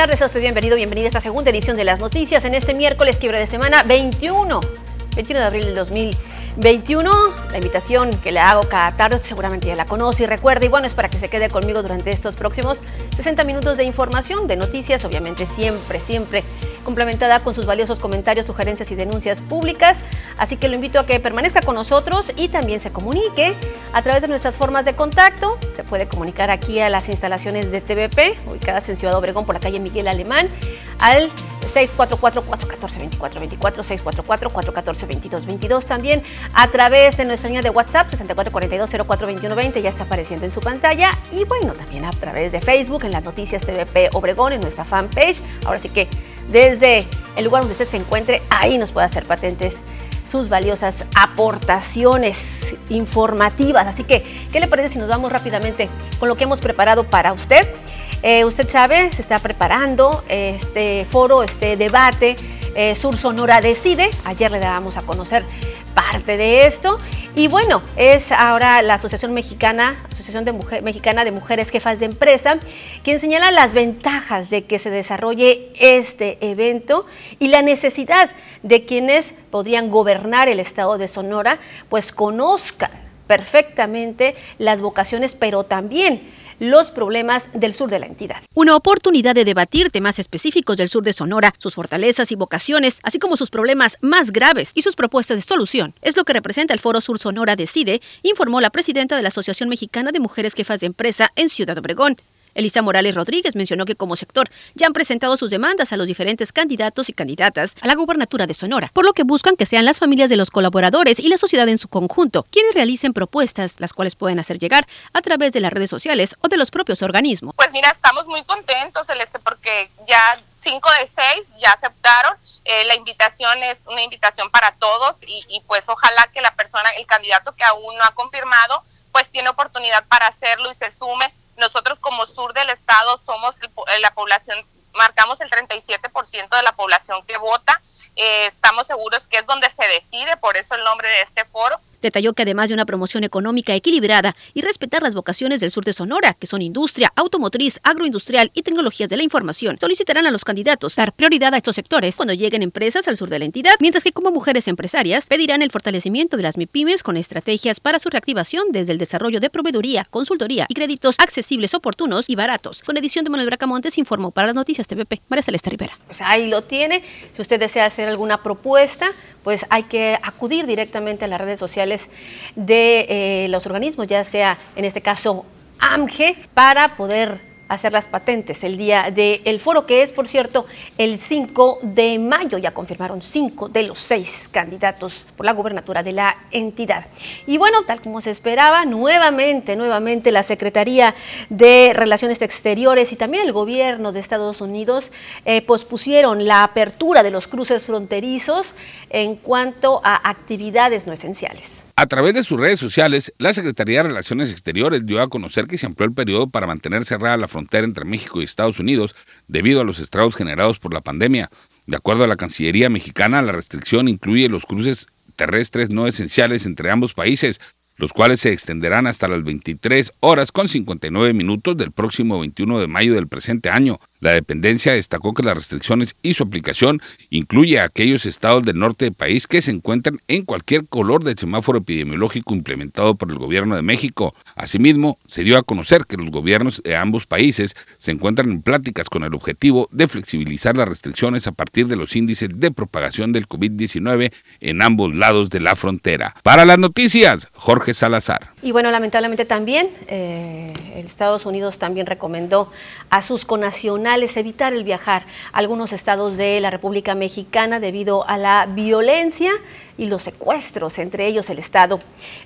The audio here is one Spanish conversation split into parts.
tardes, a usted bienvenido, a esta segunda edición de las noticias en este miércoles quiebre de semana 21, 21 de abril del 2021. La invitación que le hago cada tarde, seguramente ya la conoce y recuerda, y bueno, es para que se quede conmigo durante estos próximos 60 minutos de información, de noticias, obviamente siempre, siempre complementada con sus valiosos comentarios, sugerencias y denuncias públicas. Así que lo invito a que permanezca con nosotros y también se comunique a través de nuestras formas de contacto. Se puede comunicar aquí a las instalaciones de TVP, ubicadas en Ciudad Obregón por la calle Miguel Alemán, al 644-414-2424, 644-414-2222. También a través de nuestra línea de WhatsApp, 6442-042120, ya está apareciendo en su pantalla. Y bueno, también a través de Facebook, en las noticias TVP Obregón, en nuestra fanpage. Ahora sí que desde el lugar donde usted se encuentre, ahí nos puede hacer patentes sus valiosas aportaciones informativas. Así que, ¿qué le parece si nos vamos rápidamente con lo que hemos preparado para usted? Eh, usted sabe, se está preparando este foro, este debate. Eh, Sur Sonora decide. Ayer le dábamos a conocer parte de esto. Y bueno, es ahora la Asociación Mexicana, De Mexicana de Mujeres Jefas de Empresa, quien señala las ventajas de que se desarrolle este evento y la necesidad de quienes podrían gobernar el estado de Sonora, pues conozcan perfectamente las vocaciones, pero también los problemas del sur de la entidad. Una oportunidad de debatir temas específicos del sur de Sonora, sus fortalezas y vocaciones, así como sus problemas más graves y sus propuestas de solución. Es lo que representa el Foro Sur Sonora Decide, informó la presidenta de la Asociación Mexicana de Mujeres Jefas de Empresa en Ciudad Obregón. Elisa Morales Rodríguez mencionó que como sector ya han presentado sus demandas a los diferentes candidatos y candidatas a la gubernatura de Sonora, por lo que buscan que sean las familias de los colaboradores y la sociedad en su conjunto quienes realicen propuestas, las cuales pueden hacer llegar a través de las redes sociales o de los propios organismos. Pues mira, estamos muy contentos, Celeste, porque ya cinco de seis ya aceptaron. Eh, la invitación es una invitación para todos y, y pues ojalá que la persona, el candidato que aún no ha confirmado, pues tiene oportunidad para hacerlo y se sume nosotros como sur del estado somos la población, marcamos el 37% de la población que vota. Eh, estamos seguros que es donde se decide, por eso el nombre de este foro. Detalló que además de una promoción económica equilibrada y respetar las vocaciones del sur de Sonora, que son industria, automotriz, agroindustrial y tecnologías de la información, solicitarán a los candidatos dar prioridad a estos sectores cuando lleguen empresas al sur de la entidad, mientras que como mujeres empresarias pedirán el fortalecimiento de las MIPIMES con estrategias para su reactivación desde el desarrollo de proveeduría, consultoría y créditos accesibles, oportunos y baratos. Con edición de Manuel Bracamontes informó para las noticias TVP, María Celeste Rivera. Pues ahí lo tiene. Si usted desea hacer alguna propuesta, pues hay que acudir directamente a las redes sociales de eh, los organismos, ya sea en este caso AMGE, para poder hacer las patentes el día del foro, que es, por cierto, el 5 de mayo. Ya confirmaron cinco de los seis candidatos por la gubernatura de la entidad. Y bueno, tal como se esperaba, nuevamente, nuevamente la Secretaría de Relaciones Exteriores y también el gobierno de Estados Unidos eh, pospusieron la apertura de los cruces fronterizos en cuanto a actividades no esenciales. A través de sus redes sociales, la Secretaría de Relaciones Exteriores dio a conocer que se amplió el periodo para mantener cerrada la frontera entre México y Estados Unidos debido a los estragos generados por la pandemia. De acuerdo a la Cancillería mexicana, la restricción incluye los cruces terrestres no esenciales entre ambos países, los cuales se extenderán hasta las 23 horas con 59 minutos del próximo 21 de mayo del presente año. La dependencia destacó que las restricciones y su aplicación incluye a aquellos estados del norte del país que se encuentran en cualquier color del semáforo epidemiológico implementado por el gobierno de México. Asimismo, se dio a conocer que los gobiernos de ambos países se encuentran en pláticas con el objetivo de flexibilizar las restricciones a partir de los índices de propagación del COVID-19 en ambos lados de la frontera. Para las noticias, Jorge Salazar. Y bueno, lamentablemente también eh, Estados Unidos también recomendó a sus conacionales evitar el viajar a algunos estados de la República Mexicana debido a la violencia y los secuestros, entre ellos el estado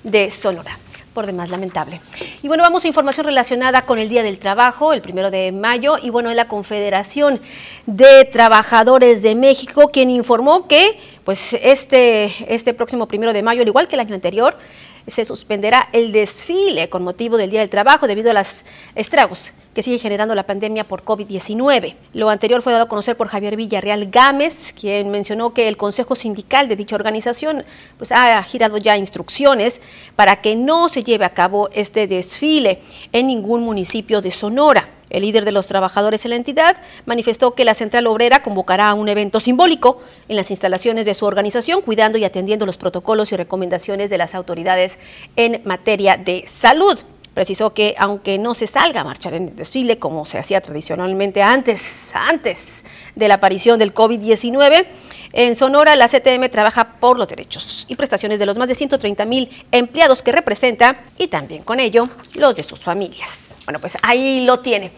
de Sonora por demás lamentable. Y bueno, vamos a información relacionada con el Día del Trabajo, el primero de mayo, y bueno, es la Confederación de Trabajadores de México quien informó que pues este, este próximo primero de mayo, al igual que el año anterior, se suspenderá el desfile con motivo del Día del Trabajo debido a los estragos que sigue generando la pandemia por COVID-19. Lo anterior fue dado a conocer por Javier Villarreal Gámez, quien mencionó que el Consejo Sindical de dicha organización pues, ha girado ya instrucciones para que no se lleve a cabo este desfile en ningún municipio de Sonora. El líder de los trabajadores en la entidad manifestó que la Central Obrera convocará un evento simbólico en las instalaciones de su organización, cuidando y atendiendo los protocolos y recomendaciones de las autoridades en materia de salud. Precisó que aunque no se salga a marchar en desfile como se hacía tradicionalmente antes, antes de la aparición del COVID-19, en Sonora la CTM trabaja por los derechos y prestaciones de los más de 130 mil empleados que representa y también con ello los de sus familias. Bueno, pues ahí lo tiene.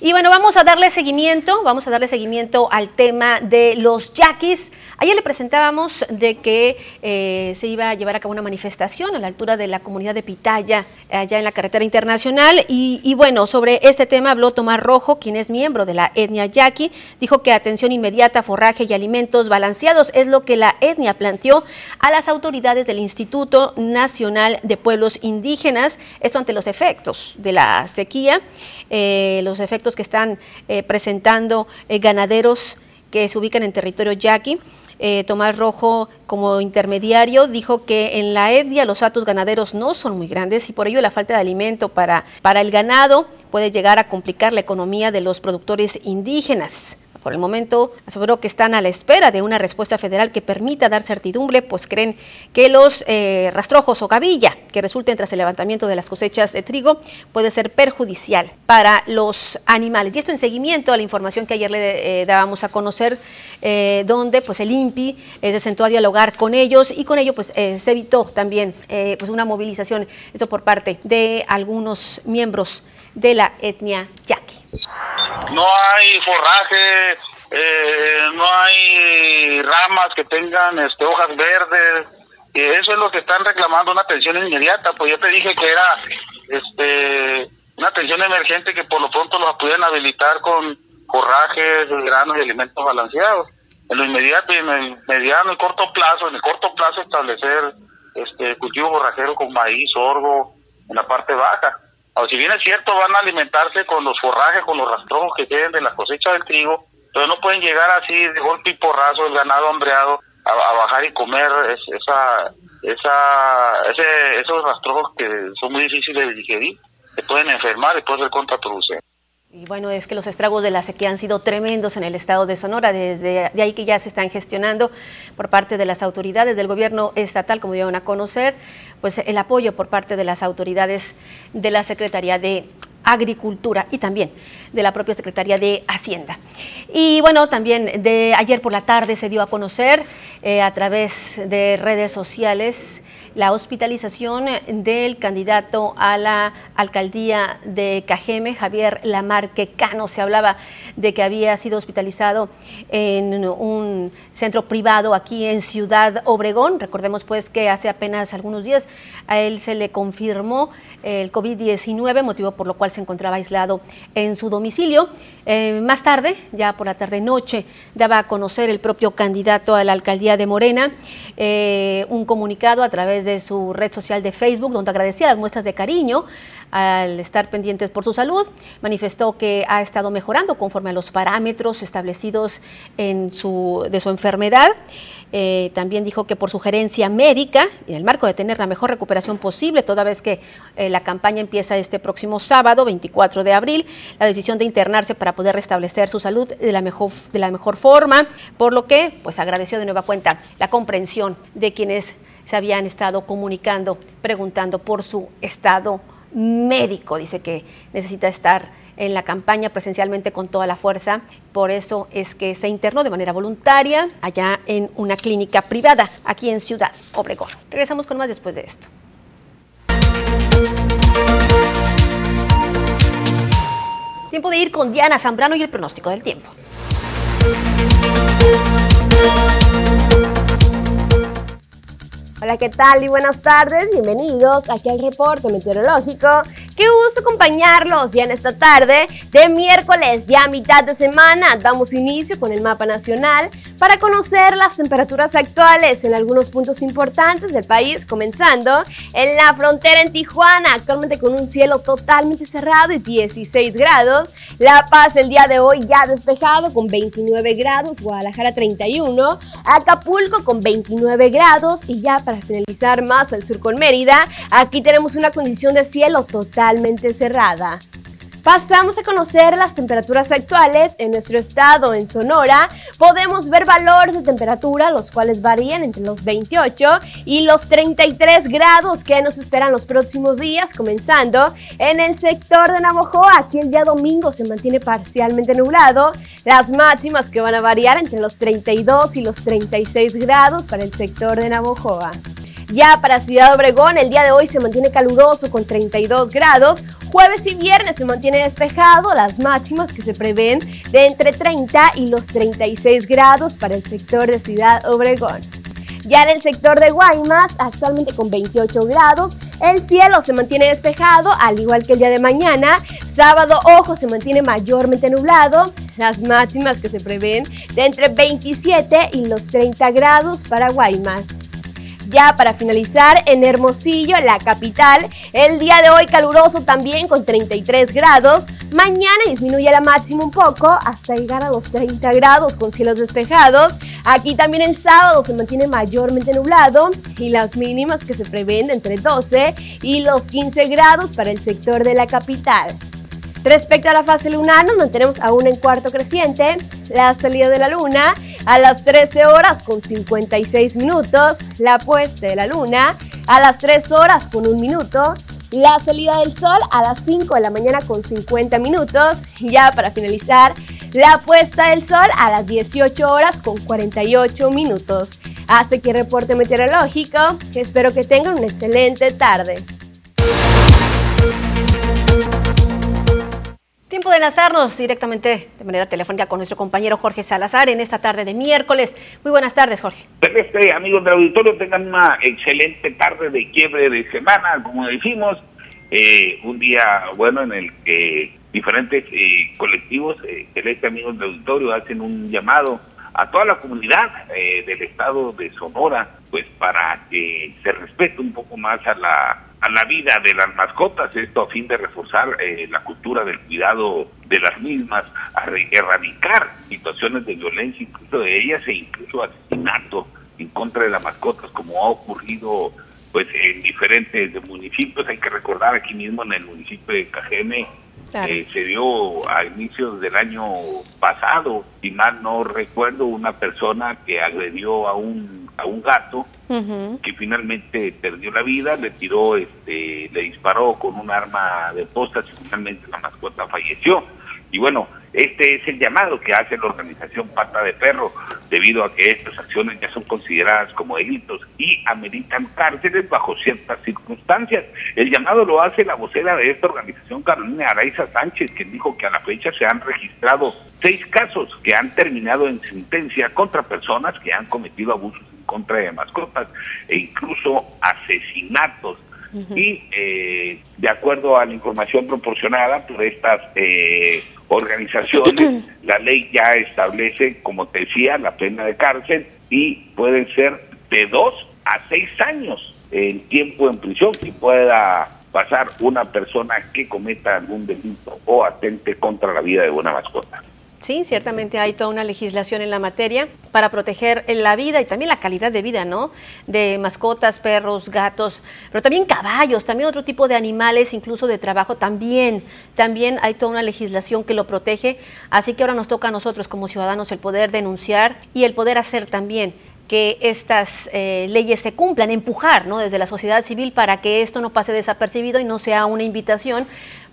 Y bueno, vamos a darle seguimiento, vamos a darle seguimiento al tema de los yaquis. Ayer le presentábamos de que eh, se iba a llevar a cabo una manifestación a la altura de la comunidad de Pitaya, allá en la carretera internacional. Y, bueno, sobre este tema habló Tomás Rojo, quien es miembro de la etnia yaqui. Dijo que atención inmediata, forraje y alimentos balanceados es lo que la etnia planteó a las autoridades del Instituto Nacional de Pueblos Indígenas. Esto ante los efectos de la sequía eh, los efectos que están eh, presentando ganaderos que se ubican en territorio yaqui. Tomás Rojo, como intermediario, dijo que en la etnia los atos ganaderos no son muy grandes y por ello la falta de alimento para, para el ganado puede llegar a complicar la economía de los productores indígenas. Por el momento aseguró que están a la espera de una respuesta federal que permita dar certidumbre, pues creen que los eh, rastrojos o gavilla que resulten tras el levantamiento de las cosechas de trigo puede ser perjudicial para los animales. Y esto en seguimiento a la información que ayer le eh, dábamos a conocer, eh, donde pues el INPI se sentó a dialogar con ellos y con ello pues se evitó también pues una movilización, esto por parte de algunos miembros de la etnia yaqui. No hay forraje, eh, no hay ramas que tengan este, hojas verdes. Y eso es lo que están reclamando, una atención inmediata. Pues yo te dije que era este una atención emergente que por lo pronto los pudieran habilitar con forrajes, granos y alimentos balanceados. En lo inmediato y en el mediano y corto plazo, en el corto plazo establecer este cultivo forrajero con maíz, sorgo en la parte baja o si bien es cierto, van a alimentarse con los forrajes, con los rastrojos que queden de la cosecha del trigo, pero no pueden llegar así de golpe y porrazo el ganado hambreado a, bajar y comer esa, esa, ese, esos rastrojos que son muy difíciles de digerir, que pueden enfermar y pueden ser contraproducentes. Y bueno, es que los estragos de la sequía han sido tremendos en el estado de Sonora, desde de ahí que ya se están gestionando por parte de las autoridades del gobierno estatal, como dieron a conocer, pues el apoyo por parte de las autoridades de la Secretaría de Agricultura y también de la propia Secretaría de Hacienda. Y bueno, también de ayer por la tarde se dio a conocer eh, a través de redes sociales la hospitalización del candidato a la alcaldía de Cajeme, Javier Lamarque Cano. Se hablaba de que había sido hospitalizado en un centro privado aquí en Ciudad Obregón. Recordemos pues que hace apenas algunos días a él se le confirmó el COVID-19, motivo por lo cual se encontraba aislado en su domicilio. Eh, más tarde, ya por la tarde-noche, daba a conocer el propio candidato a la alcaldía de Morena eh, un comunicado a través de su red social de Facebook, donde agradecía las muestras de cariño al estar pendientes por su salud. Manifestó que ha estado mejorando conforme a los parámetros establecidos en su, de su enfermedad. Eh, también dijo que por sugerencia médica, en el marco de tener la mejor recuperación posible, toda vez que eh, la campaña empieza este próximo sábado, 24 de abril, la decisión de internarse para poder restablecer su salud de la mejor, de la mejor forma, por lo que pues agradeció de nueva cuenta la comprensión de quienes se habían estado comunicando, preguntando por su estado médico. Dice que necesita estar en la campaña presencialmente con toda la fuerza. Por eso es que se internó de manera voluntaria allá en una clínica privada aquí en Ciudad Obregón. Regresamos con más después de esto. Tiempo de ir con Diana Zambrano y el pronóstico del tiempo. Hola, ¿qué tal? Y buenas tardes. Bienvenidos aquí al reporte meteorológico Qué gusto acompañarlos ya en esta tarde de miércoles, ya a mitad de semana. Damos inicio con el mapa nacional para conocer las temperaturas actuales en algunos puntos importantes del país, comenzando en la frontera en Tijuana, actualmente con un cielo totalmente cerrado y 16 grados. La Paz el día de hoy ya despejado con 29 grados, Guadalajara 31, Acapulco con 29 grados y ya para finalizar más al sur con Mérida, aquí tenemos una condición de cielo total cerrada. Pasamos a conocer las temperaturas actuales en nuestro estado, en Sonora. Podemos ver valores de temperatura, los cuales varían entre los 28 y los 33 grados que nos esperan los próximos días, comenzando en el sector de Navojoa. Aquí el día domingo se mantiene parcialmente nublado. Las máximas que van a variar entre los 32 y los 36 grados para el sector de Navojoa. Ya para Ciudad Obregón, el día de hoy se mantiene caluroso con 32 grados. Jueves y viernes se mantiene despejado, las máximas que se prevén de entre 30 y los 36 grados para el sector de Ciudad Obregón. Ya en el sector de Guaymas, actualmente con 28 grados, el cielo se mantiene despejado, al igual que el día de mañana. Sábado, ojo, se mantiene mayormente nublado. Las máximas que se prevén de entre 27 y los 30 grados para Guaymas. Ya para finalizar, en Hermosillo, la capital, el día de hoy caluroso también con 33 grados. Mañana disminuye la máxima un poco hasta llegar a los 30 grados con cielos despejados. Aquí también el sábado se mantiene mayormente nublado y las mínimas que se prevén entre 12 y los 15 grados para el sector de la capital. Respecto a la fase lunar, nos mantenemos aún en cuarto creciente. La salida de la luna a las 13 horas con 56 minutos. La puesta de la luna a las 3 horas con 1 minuto. La salida del sol a las 5 de la mañana con 50 minutos. Y ya para finalizar, la puesta del sol a las 18 horas con 48 minutos. Hasta aquí reporte meteorológico. Espero que tengan una excelente tarde. Tiempo de enlazarnos directamente de manera telefónica con nuestro compañero Jorge Salazar en esta tarde de miércoles. Muy buenas tardes, Jorge. Este, amigos del auditorio, tengan una excelente tarde de quiebre de semana, como decimos. Eh, un día bueno en el que diferentes eh, colectivos, eh, este amigos del auditorio, hacen un llamado a toda la comunidad eh, del estado de Sonora, pues para que se respete un poco más a la a la vida de las mascotas, esto a fin de reforzar eh, la cultura del cuidado de las mismas, a erradicar situaciones de violencia, incluso de ellas e incluso asesinato en contra de las mascotas, como ha ocurrido pues en diferentes municipios. Hay que recordar aquí mismo en el municipio de Cajeme eh, se dio a inicios del año pasado, si mal no recuerdo, una persona que agredió a un a un gato que finalmente perdió la vida, le tiró, este, le disparó con un arma de postas y finalmente la mascota falleció. Y bueno, este es el llamado que hace la organización Pata de Perro, debido a que estas acciones ya son consideradas como delitos y ameritan cárceles bajo ciertas circunstancias. El llamado lo hace la vocera de esta organización, Carolina Araiza Sánchez, quien dijo que a la fecha se han registrado seis casos que han terminado en sentencia contra personas que han cometido abusos en contra de mascotas e incluso asesinatos. Y eh, de acuerdo a la información proporcionada por estas eh, organizaciones, la ley ya establece, como te decía, la pena de cárcel y pueden ser de dos a seis años en tiempo en prisión que pueda pasar una persona que cometa algún delito o atente contra la vida de una mascota. Sí, ciertamente hay toda una legislación en la materia para proteger la vida y también la calidad de vida, ¿no? De mascotas, perros, gatos, pero también caballos, también otro tipo de animales, incluso de trabajo, también, también hay toda una legislación que lo protege. Así que ahora nos toca a nosotros como ciudadanos el poder denunciar y el poder hacer también que estas eh, leyes se cumplan, empujar ¿no? desde la sociedad civil para que esto no pase desapercibido y no sea una invitación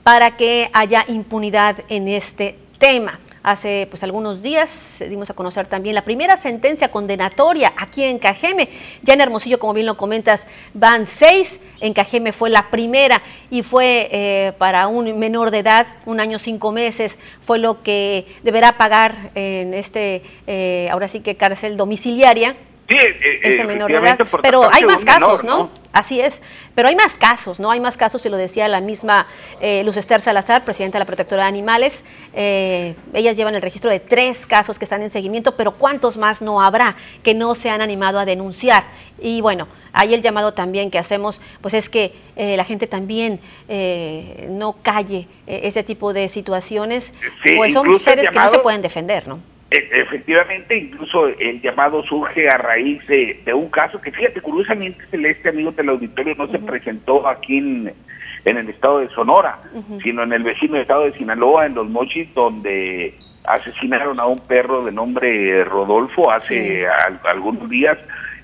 para que haya impunidad en este tema. Hace pues algunos días dimos a conocer también la primera sentencia condenatoria aquí en Cajeme. Ya en Hermosillo, como bien lo comentas, van seis. En Cajeme fue la primera y fue eh, para un menor de edad, un año cinco meses, fue lo que deberá pagar en este, eh, ahora sí que cárcel domiciliaria Sí, eh, este menor edad. Pero hay más casos, ¿no? Así es. Pero hay más casos, ¿no? Hay más casos, y lo decía la misma eh, Luz Esther Salazar, presidenta de la Protectora de Animales. Eh, ellas llevan el registro de tres casos que están en seguimiento, pero ¿cuántos más no habrá que no se han animado a denunciar? Y bueno, ahí el llamado también que hacemos, pues es que la gente también no calle ese tipo de situaciones, pues son seres que no se pueden defender, ¿no? E, efectivamente, incluso el llamado surge a raíz de, un caso que, fíjate, curiosamente, Celeste, amigo del auditorio, no se presentó aquí en, en, el estado de Sonora, sino en el vecino estado de Sinaloa, en Los Mochis, donde asesinaron a un perro de nombre Rodolfo hace algunos días,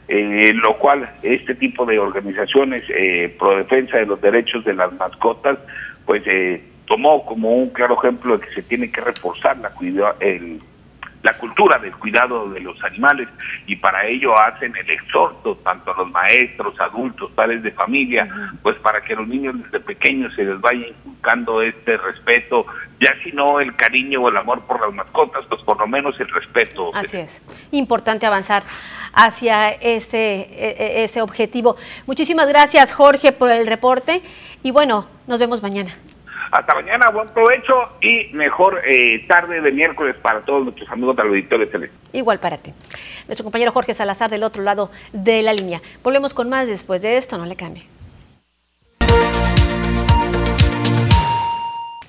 eh, lo cual este tipo de organizaciones eh, pro defensa de los derechos de las mascotas, pues eh, tomó como un claro ejemplo de que se tiene que reforzar la el la cultura del cuidado de los animales y para ello hacen el exhorto tanto a los maestros, adultos, padres de familia, pues para que los niños desde pequeños se les vaya inculcando este respeto, ya si no el cariño o el amor por las mascotas, pues por lo menos el respeto. Así es, importante avanzar hacia ese, e, e, ese objetivo. Muchísimas gracias Jorge por el reporte y bueno, nos vemos mañana. Hasta mañana, buen provecho y mejor eh, tarde de miércoles para todos nuestros amigos del auditorio Tele. Igual para ti. Nuestro compañero Jorge Salazar del otro lado de la línea. Volvemos con más después de esto, no le cambie.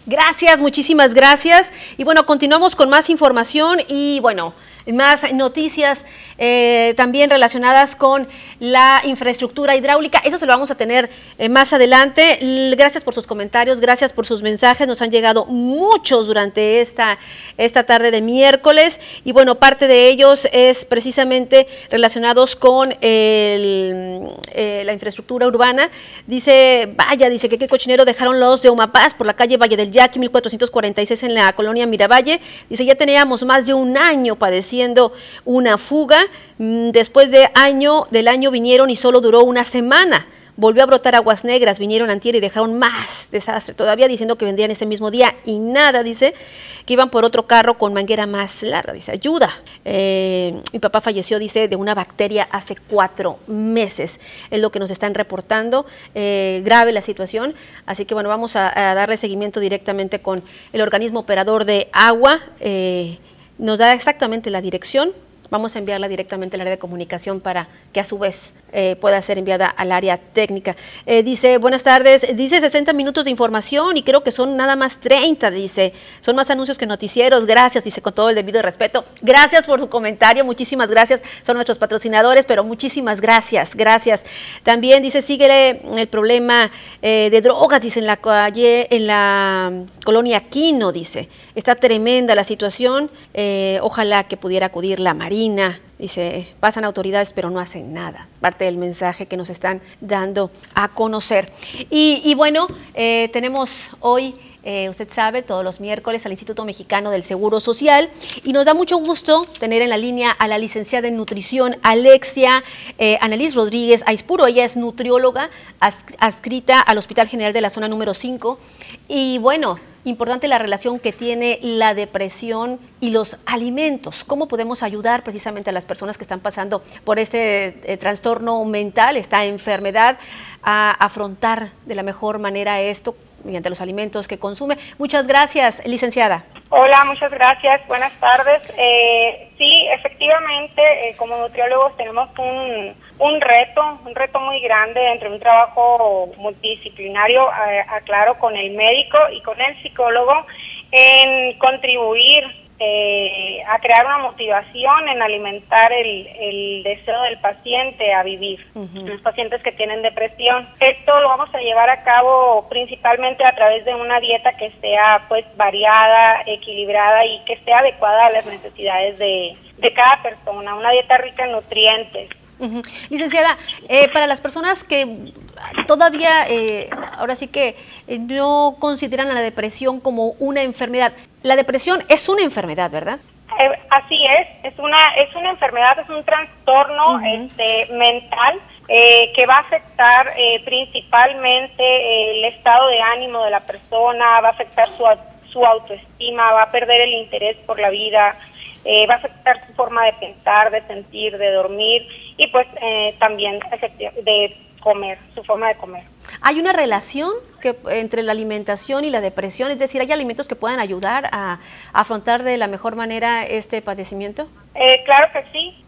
Gracias, muchísimas gracias. Y bueno, continuamos con más información y bueno, más noticias eh, también relacionadas con la infraestructura hidráulica. Eso se lo vamos a tener eh, más adelante. Gracias por sus comentarios, gracias por sus mensajes. Nos han llegado muchos durante esta, esta tarde de miércoles y bueno, parte de ellos es precisamente relacionados con eh, la infraestructura urbana. Dice, vaya, dice que qué cochinero dejaron los de Umapaz por la calle Valle del Yaqui 1446 en la colonia Miravalle. Dice, ya teníamos más de un año padeciendo una fuga. Mm, después de año, del año vinieron y solo duró una semana. Volvió a brotar aguas negras, vinieron antier y dejaron más desastre, todavía diciendo que vendrían ese mismo día y nada, dice, que iban por otro carro con manguera más larga, dice, ayuda. Eh, mi papá falleció, dice, de una bacteria hace cuatro meses, es lo que nos están reportando, eh, grave la situación, así que bueno, vamos a, darle seguimiento directamente con el organismo operador de agua. Eh, nos da exactamente la dirección, vamos a enviarla directamente al área de comunicación para que a su vez eh, pueda ser enviada al área técnica. Eh, dice, buenas tardes, dice 60 minutos de información y creo que son nada más 30, dice, son más anuncios que noticieros, gracias, dice con todo el debido respeto. Gracias por su comentario, muchísimas gracias, son nuestros patrocinadores, pero muchísimas gracias, gracias. También dice, sigue el problema eh, de drogas, dice en la calle, en la colonia Quino, dice, está tremenda la situación, ojalá que pudiera acudir la Marina Dice, pasan autoridades pero no hacen nada. Parte del mensaje que nos están dando a conocer. Y, bueno, eh, tenemos hoy... Eh, usted sabe, todos los miércoles al Instituto Mexicano del Seguro Social. Y nos da mucho gusto tener en la línea a la licenciada en nutrición Alexia eh, Annalise Rodríguez Aispuro. Ella es nutrióloga adscrita al Hospital General de la Zona número 5. Y bueno, importante la relación que tiene la depresión y los alimentos. ¿Cómo podemos ayudar precisamente a las personas que están pasando por este eh, trastorno mental, esta enfermedad, a afrontar de la mejor manera esto mediante los alimentos que consume? Muchas gracias, licenciada. Hola, muchas gracias. Buenas tardes. Eh, sí, efectivamente, eh, como nutriólogos tenemos un, un reto, un reto muy grande entre un trabajo multidisciplinario, aclaro, con el médico y con el psicólogo en contribuir eh, a crear una motivación en alimentar el, deseo del paciente a vivir, los pacientes que tienen depresión. Esto lo vamos a llevar a cabo principalmente a través de una dieta que sea pues variada, equilibrada y que esté adecuada a las necesidades de, de cada persona, una dieta rica en nutrientes. Licenciada, eh, para las personas que todavía, eh, ahora sí que eh, no consideran a la depresión como una enfermedad, la depresión es una enfermedad, ¿verdad? así es, es una, es una enfermedad, es un trastorno este, mental que va a afectar principalmente el estado de ánimo de la persona, va a afectar su, su autoestima, va a perder el interés por la vida, eh, va a afectar su forma de pensar, de sentir, de dormir y pues eh, también de comer, su forma de comer. ¿Hay una relación que, entre la alimentación y la depresión? Es decir, ¿hay alimentos que puedan ayudar a, afrontar de la mejor manera este padecimiento? Eh, claro que sí.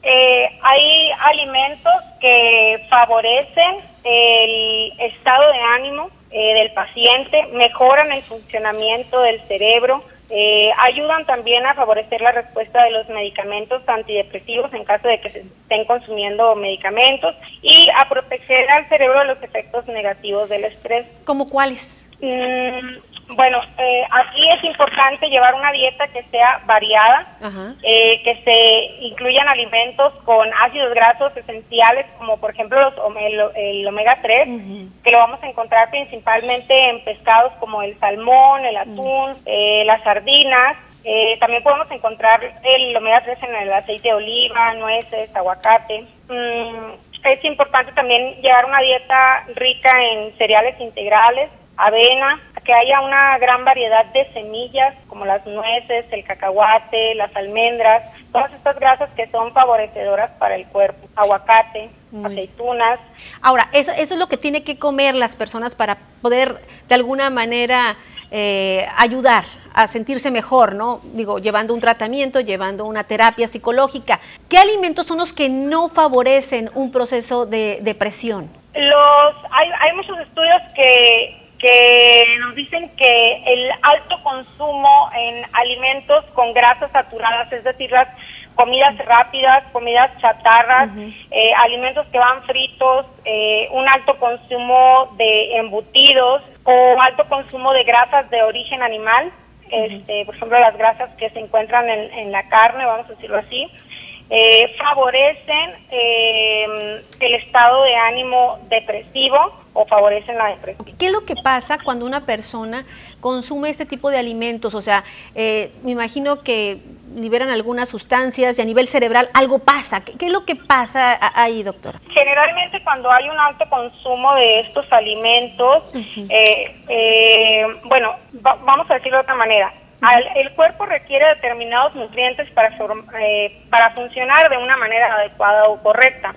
hay alimentos que favorecen el estado de ánimo del paciente, mejoran el funcionamiento del cerebro, Eh, ayudan también a favorecer la respuesta de los medicamentos antidepresivos en caso de que se estén consumiendo medicamentos y a proteger al cerebro de los efectos negativos del estrés. ¿Cómo cuáles? Mm, bueno, eh, aquí es importante llevar una dieta que sea variada, eh, que se incluyan alimentos con ácidos grasos esenciales, como por ejemplo los, el, omega 3, que lo vamos a encontrar principalmente en pescados como el salmón, el atún, eh, las sardinas. también podemos encontrar el omega 3 en el aceite de oliva, nueces, aguacate. Mm, es importante también llevar una dieta rica en cereales integrales, avena, que haya una gran variedad de semillas como las nueces, el cacahuate, las almendras, todas estas grasas que son favorecedoras para el cuerpo, aguacate, aceitunas. Ahora, eso, eso es lo que tiene que comer las personas para poder de alguna manera eh, ayudar a sentirse mejor, ¿no? Digo, llevando un tratamiento, llevando una terapia psicológica. ¿Qué alimentos son los que no favorecen un proceso de depresión? Los, hay, hay muchos estudios que que nos dicen que el alto consumo en alimentos con grasas saturadas, es decir, las comidas rápidas, comidas chatarras, eh, alimentos que van fritos, eh, un alto consumo de embutidos o alto consumo de grasas de origen animal, este, por ejemplo, las grasas que se encuentran en, en la carne, vamos a decirlo así, eh, favorecen el estado de ánimo depresivo o favorecen la depresión. ¿Qué es lo que pasa cuando una persona consume este tipo de alimentos? O sea, eh, me imagino que liberan algunas sustancias y a nivel cerebral algo pasa. ¿Qué, es lo que pasa ahí, doctora? Generalmente cuando hay un alto consumo de estos alimentos, bueno, vamos a decirlo de otra manera, el cuerpo requiere determinados nutrientes para, eh, para funcionar de una manera adecuada o correcta,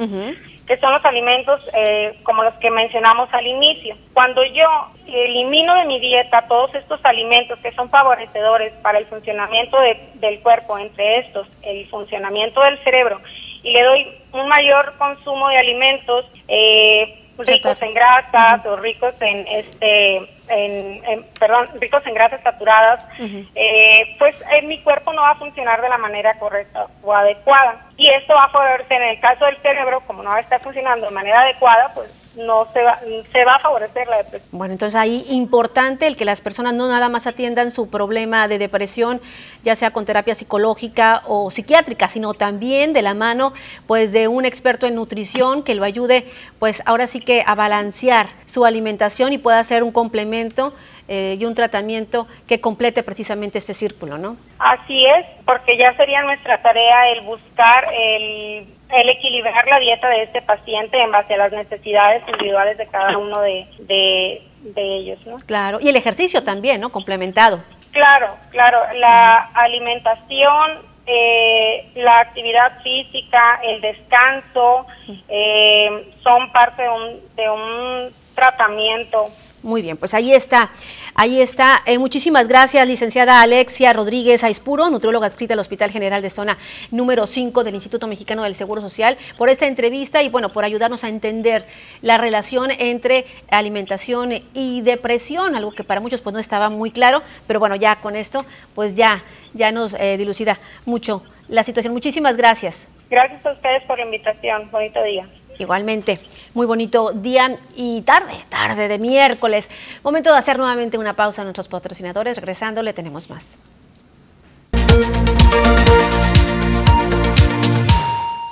que son los alimentos eh, como los que mencionamos al inicio. Cuando yo elimino de mi dieta todos estos alimentos que son favorecedores para el funcionamiento del cuerpo, entre estos el funcionamiento del cerebro, y le doy un mayor consumo de alimentos, eh, ricos en grasas o ricos en este en, perdón ricos en grasas saturadas eh, pues en mi cuerpo no va a funcionar de la manera correcta o adecuada. Y esto va a favorecer en el caso del cerebro como no va a estar funcionando de manera adecuada pues no se va, se va a favorecer la depresión. Bueno, entonces ahí importante el que las personas no nada más atiendan su problema de depresión, ya sea con terapia psicológica o psiquiátrica, sino también de la mano pues de un experto en nutrición que lo ayude pues ahora sí que a balancear su alimentación y pueda ser un complemento eh, y un tratamiento que complete precisamente este círculo, ¿no? Así es, porque ya sería nuestra tarea el buscar el el equilibrar la dieta de este paciente en base a las necesidades individuales de cada uno de, ellos, ¿no? Claro, y el ejercicio también, ¿no? Complementado. Claro, claro, la alimentación, eh, la actividad física, el descanso, eh, son parte de un, de un tratamiento muy bien, pues ahí está, ahí está. Eh, muchísimas gracias, licenciada Alexia Rodríguez Aispuro, nutrióloga adscrita al Hospital General de Zona número 5 del Instituto Mexicano del Seguro Social, por esta entrevista y bueno, por ayudarnos a entender la relación entre alimentación y depresión, algo que para muchos pues no estaba muy claro, pero bueno, ya con esto pues ya, ya nos eh, dilucida mucho la situación. Muchísimas gracias. Gracias a ustedes por la invitación. Bonito día. Igualmente, muy bonito día y tarde, tarde de miércoles. Momento de hacer nuevamente una pausa a nuestros patrocinadores. Regresando, le tenemos más.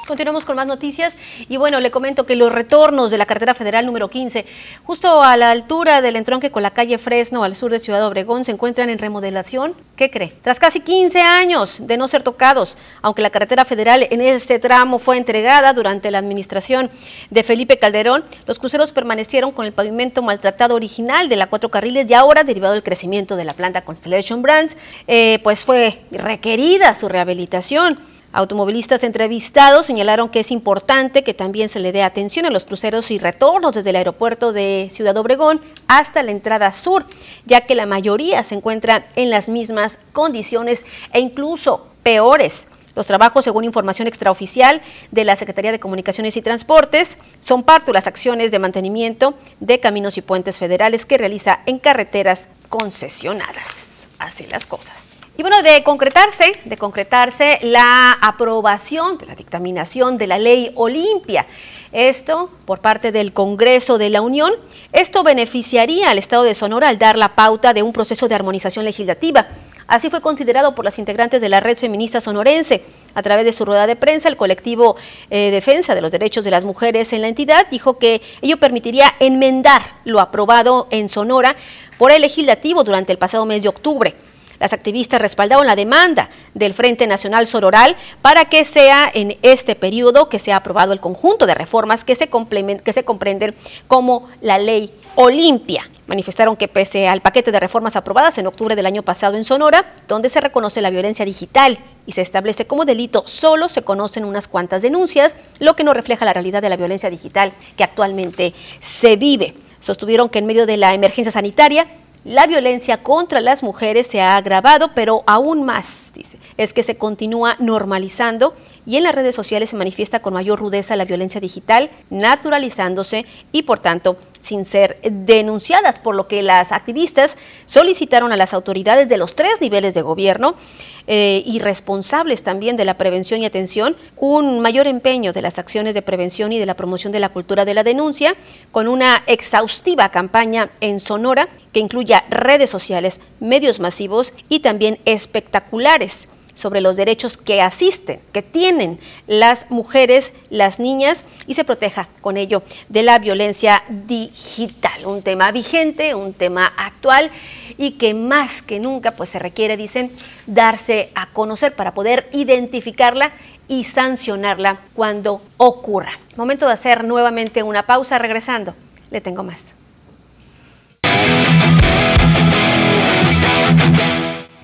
Continuamos con más noticias y bueno, le comento que los retornos de la carretera federal número 15, justo a la altura del entronque con la calle Fresno al sur de Ciudad Obregón, se encuentran en remodelación. ¿Qué cree? Tras casi 15 años de no ser tocados, aunque la carretera federal en este tramo fue entregada durante la administración de Felipe Calderón, los cruceros permanecieron con el pavimento maltratado original de la cuatro carriles y ahora, derivado del crecimiento de la planta Constellation Brands, eh, pues fue requerida su rehabilitación. Automovilistas entrevistados señalaron que es importante que también se le dé atención a los cruceros y retornos desde el aeropuerto de Ciudad Obregón hasta la entrada sur, ya que la mayoría se encuentra en las mismas condiciones e incluso peores. Los trabajos, según información extraoficial de la Secretaría de Comunicaciones y Transportes, son parte de las acciones de mantenimiento de caminos y puentes federales que realiza en carreteras concesionadas. Así las cosas. Y bueno, de concretarse, de concretarse la aprobación de la dictaminación de la ley Olimpia. Esto por parte del Congreso de la Unión. Esto beneficiaría al Estado de Sonora al dar la pauta de un proceso de armonización legislativa. Así fue considerado por las integrantes de la red feminista sonorense. A través de su rueda de prensa, el colectivo eh, Defensa de los Derechos de las Mujeres en la entidad dijo que ello permitiría enmendar lo aprobado en Sonora por el legislativo durante el pasado mes de octubre. Las activistas respaldaron la demanda del Frente Nacional Sororal para que sea en este periodo que sea aprobado el conjunto de reformas que se, que se comprenden como la ley Olimpia. Manifestaron que pese al paquete de reformas aprobadas en octubre del año pasado en Sonora, donde se reconoce la violencia digital y se establece como delito, solo se conocen unas cuantas denuncias, lo que no refleja la realidad de la violencia digital que actualmente se vive. Sostuvieron que en medio de la emergencia sanitaria la violencia contra las mujeres se ha agravado, pero aún más, dice, es que se continúa normalizando y en las redes sociales se manifiesta con mayor rudeza la violencia digital, naturalizándose y por tanto sin ser denunciadas, por lo que las activistas solicitaron a las autoridades de los tres niveles de gobierno eh, y responsables también de la prevención y atención un mayor empeño de las acciones de prevención y de la promoción de la cultura de la denuncia, con una exhaustiva campaña en Sonora que incluya redes sociales, medios masivos y también espectaculares sobre los derechos que asisten, que tienen las mujeres, las niñas y se proteja con ello de la violencia digital. Un tema vigente, un tema actual y que más que nunca pues se requiere, dicen, darse a conocer para poder identificarla y sancionarla cuando ocurra. Momento de hacer nuevamente una pausa regresando. Le tengo más.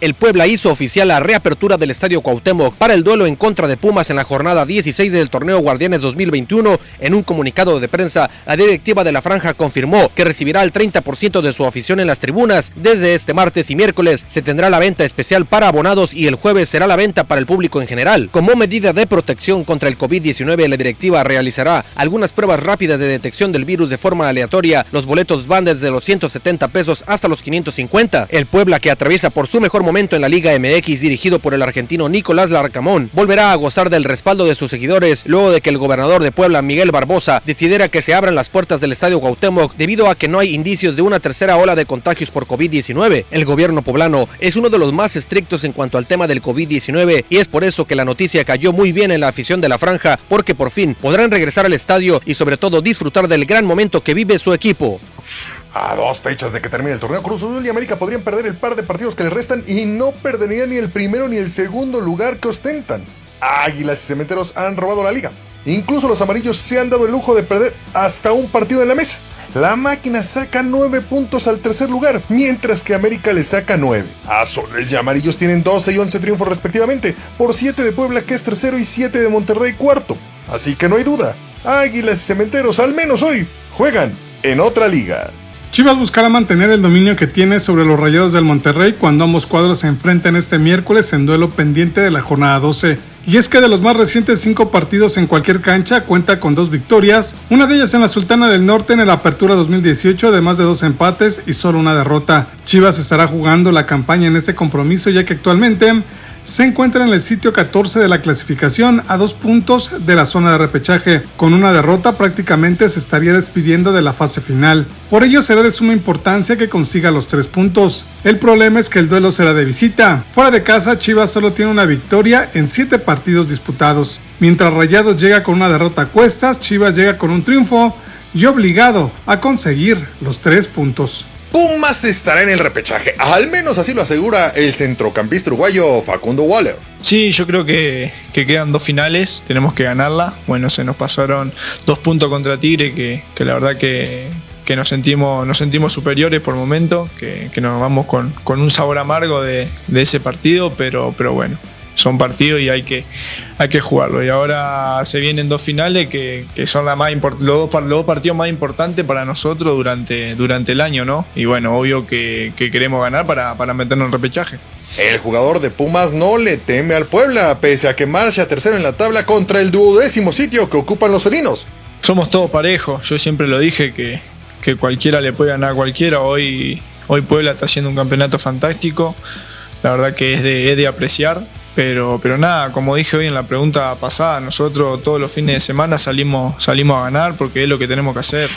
el Puebla hizo oficial la reapertura del Estadio Cuauhtémoc para el duelo en contra de Pumas en la jornada 16 del torneo Guardianes 2021. En un comunicado de prensa, la directiva de la franja confirmó que recibirá el 30% de su afición en las tribunas. Desde este martes y miércoles se tendrá la venta especial para abonados y el jueves será la venta para el público en general. Como medida de protección contra el COVID-19, la directiva realizará algunas pruebas rápidas de detección del virus de forma aleatoria. Los boletos van desde los 170 pesos hasta los 550. El Puebla que atraviesa por su mejor momento en la Liga MX dirigido por el argentino Nicolás Larcamón volverá a gozar del respaldo de sus seguidores luego de que el gobernador de Puebla, Miguel Barbosa, decidiera que se abran las puertas del estadio Cuauhtémoc debido a que no hay indicios de una tercera ola de contagios por COVID-19. El gobierno poblano es uno de los más estrictos en cuanto al tema del COVID-19 y es por eso que la noticia cayó muy bien en la afición de la franja porque por fin podrán regresar al estadio y sobre todo disfrutar del gran momento que vive su equipo. A dos fechas de que termine el torneo, Cruz Azul y América podrían perder el par de partidos que les restan y no perderían ni el primero ni el segundo lugar que ostentan. Águilas y Cementeros han robado la liga. Incluso los amarillos se han dado el lujo de perder hasta un partido en la mesa. La máquina saca 9 puntos al tercer lugar, mientras que América le saca 9. Azules y amarillos tienen 12 y 11 triunfos respectivamente, por 7 de Puebla que es tercero y 7 de Monterrey cuarto. Así que no hay duda, Águilas y Cementeros al menos hoy juegan en otra liga. Chivas buscará mantener el dominio que tiene sobre los Rayados del Monterrey cuando ambos cuadros se enfrenten este miércoles en duelo pendiente de la jornada 12. Y es que de los más recientes cinco partidos en cualquier cancha cuenta con dos victorias, una de ellas en la Sultana del Norte en el Apertura 2018, además de dos empates y solo una derrota. Chivas estará jugando la campaña en este compromiso ya que actualmente se encuentra en el sitio 14 de la clasificación a dos puntos de la zona de repechaje. Con una derrota prácticamente se estaría despidiendo de la fase final. Por ello será de suma importancia que consiga los tres puntos. El problema es que el duelo será de visita. Fuera de casa, Chivas solo tiene una victoria en siete partidos disputados. Mientras Rayados llega con una derrota a cuestas, Chivas llega con un triunfo y obligado a conseguir los tres puntos. Pumas estará en el repechaje, al menos así lo asegura el centrocampista uruguayo Facundo Waller. Sí, yo creo que, quedan dos finales, tenemos que ganarla. Bueno, se nos pasaron dos puntos contra Tigre, que, la verdad que, nos sentimos, nos sentimos superiores por momento, que, nos vamos con, un sabor amargo de, ese partido, pero, pero bueno, son partidos y hay que, hay que jugarlo. Y ahora se vienen dos finales que, son la más los, dos, los dos partidos más importantes para nosotros durante, durante el año, ¿no? Y bueno, obvio que, queremos ganar para, para meternos en repechaje. El jugador de Pumas no le teme al Puebla, pese a que marcha tercero en la tabla contra el duodécimo sitio que ocupan los felinos. Somos todos parejos, yo siempre lo dije que, que cualquiera le puede ganar a cualquiera. Hoy, hoy Puebla está haciendo un campeonato fantástico, la verdad que es de, es de apreciar. Pero, pero nada, como dije hoy en la pregunta pasada, nosotros todos los fines de semana salimos, salimos a ganar porque es lo que tenemos que hacer.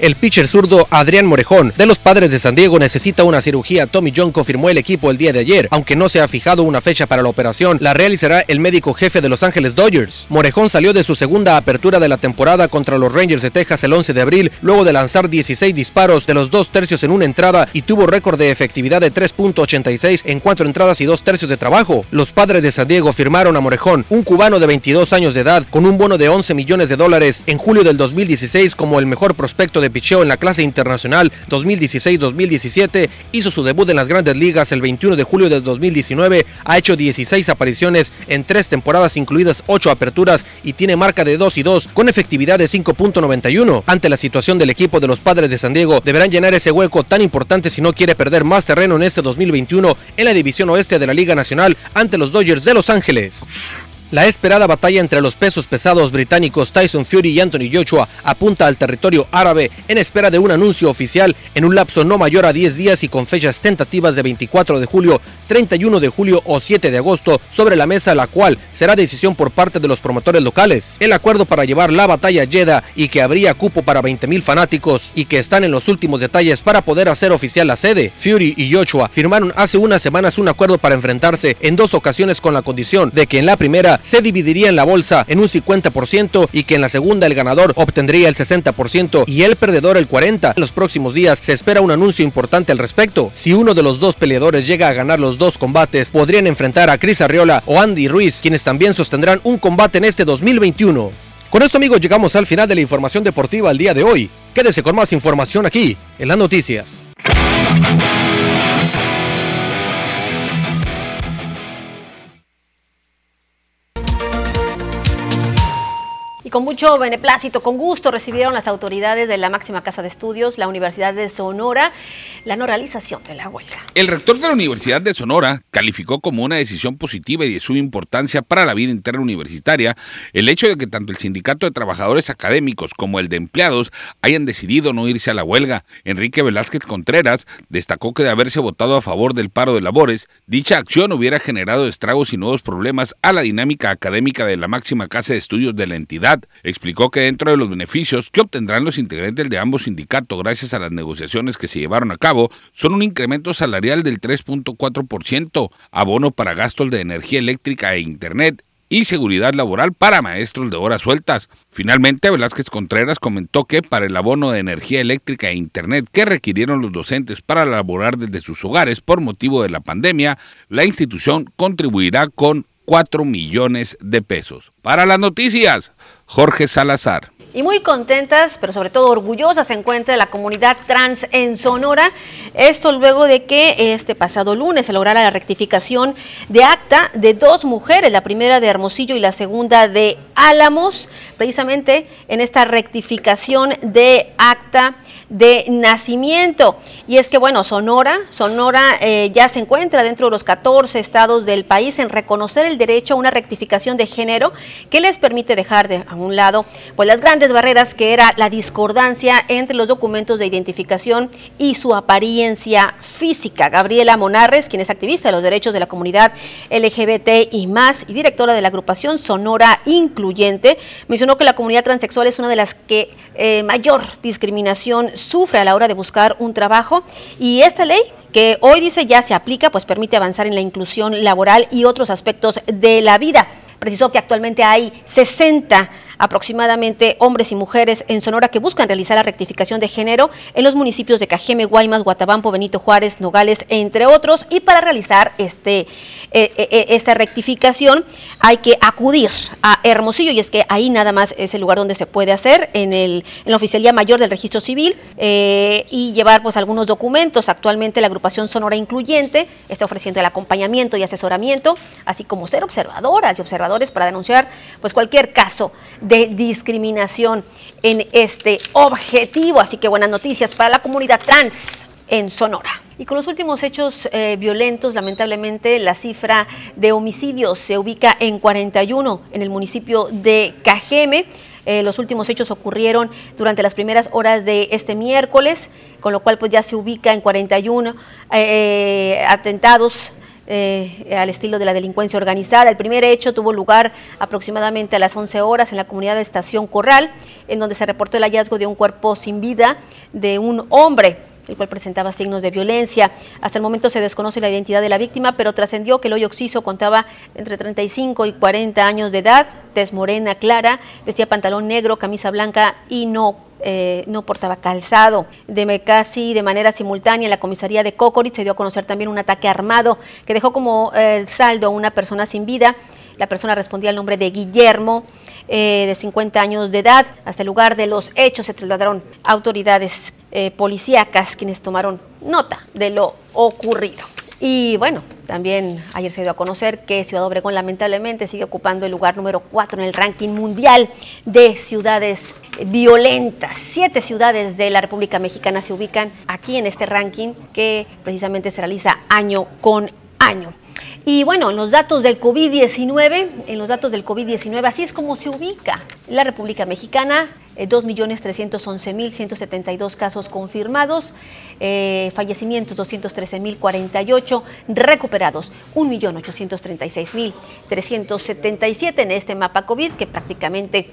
El pitcher zurdo Adrián Morejón de los Padres de San Diego necesita una cirugía. Tommy John confirmó el equipo el día de ayer. Aunque no se ha fijado una fecha para la operación, la realizará el médico jefe de Los Ángeles Dodgers. Morejón salió de su segunda apertura de la temporada contra los Rangers de Texas el 11 de abril, luego de lanzar 16 disparos de los dos tercios en una entrada y tuvo récord de efectividad de 3.86 en cuatro entradas y dos tercios de trabajo. Los Padres de San Diego firmaron a Morejón, un cubano de 22 años de edad, con un bono de 11 millones de dólares en julio del 2016 como el mejor prospecto de picheo en la clase internacional 2016-2017, hizo su debut en las grandes ligas el 21 de julio de 2019, ha hecho 16 apariciones en tres temporadas incluidas 8 aperturas y tiene marca de 2 y 2 con efectividad de 5.91. Ante la situación del equipo de los Padres de San Diego, deberán llenar ese hueco tan importante si no quiere perder más terreno en este 2021 en la división oeste de la Liga Nacional ante los Dodgers de Los Ángeles. La esperada batalla entre los pesos pesados británicos Tyson Fury y Anthony Joshua apunta al territorio árabe en espera de un anuncio oficial en un lapso no mayor a 10 días y con fechas tentativas de 24 de julio, 31 de julio o 7 de agosto sobre la mesa, la cual será decisión por parte de los promotores locales. El acuerdo para llevar la batalla a Jeddah y que habría cupo para 20.000 fanáticos y que están en los últimos detalles para poder hacer oficial la sede. Fury y Joshua firmaron hace unas semanas un acuerdo para enfrentarse en dos ocasiones con la condición de que en la primera se dividiría en la bolsa en un 50% y que en la segunda el ganador obtendría el 60% y el perdedor el 40%. En los próximos días se espera un anuncio importante al respecto. Si uno de los dos peleadores llega a ganar los dos combates, podrían enfrentar a Chris Arriola o Andy Ruiz, quienes también sostendrán un combate en este 2021. Con esto amigos llegamos al final de la información deportiva al día de hoy. Quédese con más información aquí en las noticias. Con mucho beneplácito, con gusto, recibieron las autoridades de la máxima casa de estudios, la Universidad de Sonora, la no realización de la huelga. El rector de la Universidad de Sonora calificó como una decisión positiva y de suma importancia para la vida interna universitaria el hecho de que tanto el sindicato de trabajadores académicos como el de empleados hayan decidido no irse a la huelga. Enrique Velázquez Contreras destacó que de haberse votado a favor del paro de labores, dicha acción hubiera generado estragos y nuevos problemas a la dinámica académica de la máxima casa de estudios de la entidad. Explicó que dentro de los beneficios que obtendrán los integrantes de ambos sindicatos gracias a las negociaciones que se llevaron a cabo son un incremento salarial del 3.4%, abono para gastos de energía eléctrica e internet y seguridad laboral para maestros de horas sueltas. Finalmente, Velázquez Contreras comentó que para el abono de energía eléctrica e internet que requirieron los docentes para laborar desde sus hogares por motivo de la pandemia, la institución contribuirá con 4 millones de pesos. Para las noticias, Jorge Salazar. Y muy contentas, pero sobre todo orgullosas se encuentra la comunidad trans en Sonora. Esto luego de que este pasado lunes se lograra la rectificación de acta de dos mujeres, la primera de Hermosillo y la segunda de Álamos, precisamente en esta rectificación de acta de nacimiento. Y es que, bueno, Sonora, Sonora eh, ya se encuentra dentro de los 14 estados del país en reconocer el derecho a una rectificación de género que les permite dejar de a un lado pues las grandes barreras que era la discordancia entre los documentos de identificación y su apariencia física. Gabriela Monarres, quien es activista de los derechos de la comunidad LGBT y más y directora de la agrupación Sonora Mencionó que la comunidad transexual es una de las que eh, mayor discriminación sufre a la hora de buscar un trabajo y esta ley que hoy dice ya se aplica, pues permite avanzar en la inclusión laboral y otros aspectos de la vida. Precisó que actualmente hay 60 aproximadamente hombres y mujeres en Sonora que buscan realizar la rectificación de género en los municipios de Cajeme, Guaymas, Guatabampo, Benito Juárez, Nogales, entre otros. Y para realizar este, eh, eh, esta rectificación hay que acudir a Hermosillo y es que ahí nada más es el lugar donde se puede hacer en, el, en la Oficialía Mayor del Registro Civil eh, y llevar pues algunos documentos. Actualmente la agrupación Sonora Incluyente está ofreciendo el acompañamiento y asesoramiento, así como ser observadoras y observadores para denunciar pues cualquier caso de discriminación en este objetivo. Así que buenas noticias para la comunidad trans en Sonora. Y con los últimos hechos eh, violentos, lamentablemente, la cifra de homicidios se ubica en 41 en el municipio de Cajeme. Eh, los últimos hechos ocurrieron durante las primeras horas de este miércoles, con lo cual pues ya se ubica en 41 eh, atentados eh, al estilo de la delincuencia organizada. El primer hecho tuvo lugar aproximadamente a las 11 horas en la comunidad de Estación Corral, en donde se reportó el hallazgo de un cuerpo sin vida de un hombre el cual presentaba signos de violencia. Hasta el momento se desconoce la identidad de la víctima, pero trascendió que el hoyo oxiso contaba entre 35 y 40 años de edad, tez morena clara, vestía pantalón negro, camisa blanca y no eh, no portaba calzado. De casi de manera simultánea en la comisaría de Cocorit se dio a conocer también un ataque armado que dejó como eh, saldo a una persona sin vida. La persona respondía al nombre de Guillermo, eh, de 50 años de edad. Hasta el lugar de los hechos se trasladaron autoridades policíacas quienes tomaron nota de lo ocurrido. Y bueno, también ayer se dio a conocer que Ciudad Obregón lamentablemente sigue ocupando el lugar número 4 en el ranking mundial de ciudades violentas. Siete ciudades de la República Mexicana se ubican aquí en este ranking que precisamente se realiza año con año. Y bueno, en los datos del COVID-19, en los datos del COVID-19, así es como se ubica la República Mexicana, 2.311.172 eh, casos confirmados, eh, fallecimientos 213.048, recuperados 1.836.377 en este mapa COVID que prácticamente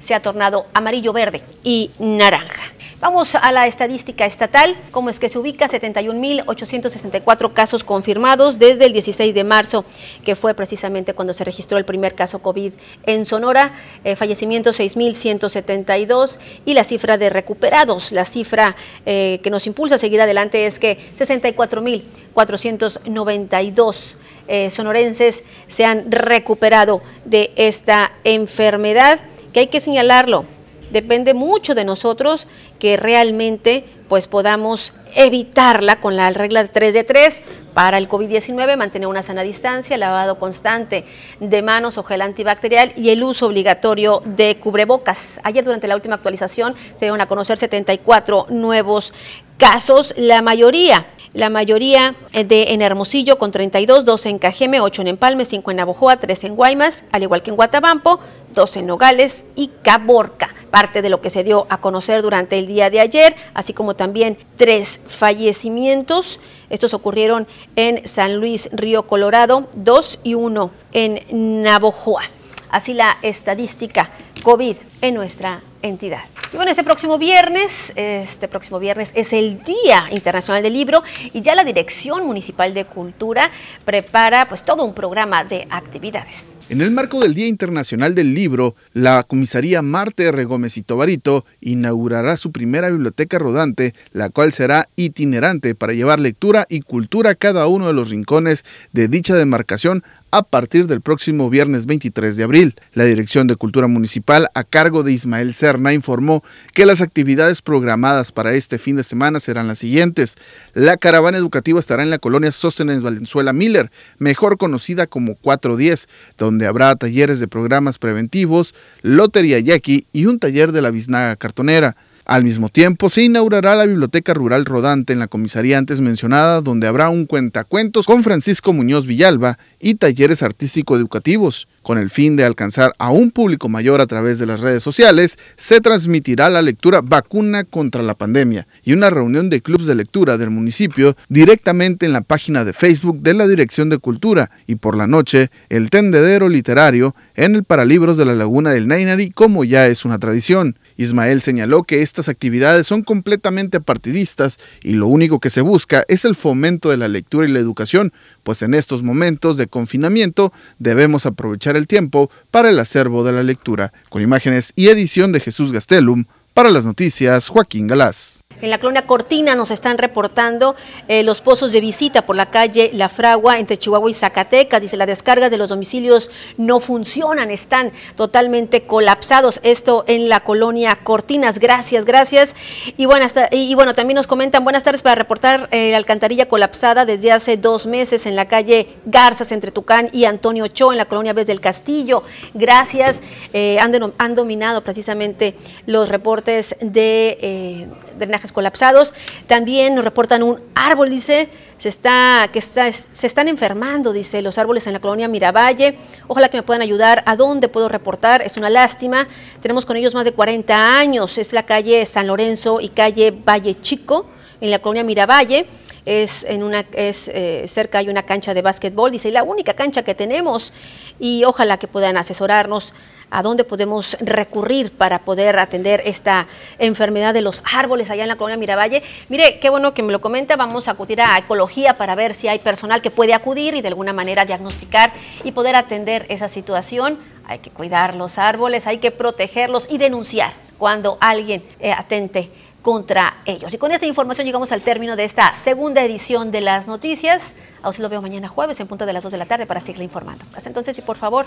se ha tornado amarillo, verde y naranja. Vamos a la estadística estatal. ¿Cómo es que se ubica? 71.864 casos confirmados desde el 16 de marzo, que fue precisamente cuando se registró el primer caso COVID en Sonora. Eh, fallecimientos 6.172 y la cifra de recuperados, la cifra eh, que nos impulsa a seguir adelante es que 64.492 eh, sonorenses se han recuperado de esta enfermedad, que hay que señalarlo depende mucho de nosotros que realmente pues podamos evitarla con la regla 3 de 3 para el COVID-19, mantener una sana distancia, lavado constante de manos o gel antibacterial y el uso obligatorio de cubrebocas. Ayer durante la última actualización se dieron a conocer 74 nuevos casos, la mayoría la mayoría de en Hermosillo con 32, 12 en Cajeme, 8 en Empalme, 5 en Navojoa, 3 en Guaymas, al igual que en Guatabampo, 2 en Nogales y Caborca. Parte de lo que se dio a conocer durante el día de ayer, así como también tres fallecimientos. Estos ocurrieron en San Luis, Río Colorado, 2 y 1 en Navojoa. Así la estadística COVID en nuestra entidad. Y bueno, este próximo viernes, este próximo viernes es el Día Internacional del Libro y ya la Dirección Municipal de Cultura prepara pues todo un programa de actividades. En el marco del Día Internacional del Libro, la comisaría Marte R. Gómez y Tobarito inaugurará su primera biblioteca rodante, la cual será itinerante para llevar lectura y cultura a cada uno de los rincones de dicha demarcación a partir del próximo viernes 23 de abril. La Dirección de Cultura Municipal, a cargo de Ismael Serna, informó que las actividades programadas para este fin de semana serán las siguientes. La caravana educativa estará en la colonia Sóstenes Valenzuela Miller, mejor conocida como 410, donde habrá talleres de programas preventivos, lotería yaqui y un taller de la biznaga cartonera. Al mismo tiempo, se inaugurará la Biblioteca Rural Rodante en la comisaría antes mencionada, donde habrá un cuentacuentos con Francisco Muñoz Villalba y talleres artístico-educativos. Con el fin de alcanzar a un público mayor a través de las redes sociales, se transmitirá la lectura Vacuna contra la Pandemia y una reunión de clubes de lectura del municipio directamente en la página de Facebook de la Dirección de Cultura y por la noche el tendedero literario en el Paralibros de la Laguna del Nainari como ya es una tradición. Ismael señaló que estas actividades son completamente partidistas y lo único que se busca es el fomento de la lectura y la educación, pues en estos momentos de confinamiento debemos aprovechar el tiempo para el acervo de la lectura. Con imágenes y edición de Jesús Gastelum, para las noticias, Joaquín Galás. En la colonia Cortina nos están reportando eh, los pozos de visita por la calle La Fragua entre Chihuahua y Zacatecas. Dice, las descargas de los domicilios no funcionan, están totalmente colapsados. Esto en la colonia Cortinas. Gracias, gracias. Y bueno, y, bueno también nos comentan, buenas tardes para reportar eh, la alcantarilla colapsada desde hace dos meses en la calle Garzas entre Tucán y Antonio Cho en la colonia Vez del Castillo. Gracias. Eh, han, han, dominado precisamente los reportes de drenajes colapsados. También nos reportan un árbol, dice, se, está, que está, se están enfermando, dice, los árboles en la colonia Miravalle. Ojalá que me puedan ayudar. ¿A dónde puedo reportar? Es una lástima. Tenemos con ellos más de 40 años. Es la calle San Lorenzo y calle Valle Chico, en la colonia Miravalle es en una es eh, cerca hay una cancha de básquetbol dice la única cancha que tenemos y ojalá que puedan asesorarnos a dónde podemos recurrir para poder atender esta enfermedad de los árboles allá en la colonia Miravalle. Mire, qué bueno que me lo comenta, vamos a acudir a ecología para ver si hay personal que puede acudir y de alguna manera diagnosticar y poder atender esa situación. Hay que cuidar los árboles, hay que protegerlos y denunciar cuando alguien eh, atente contra ellos. Y con esta información llegamos al término de esta segunda edición de las noticias. A usted lo veo mañana jueves en punto de las 2 de la tarde para seguirle informando. Hasta entonces y por favor.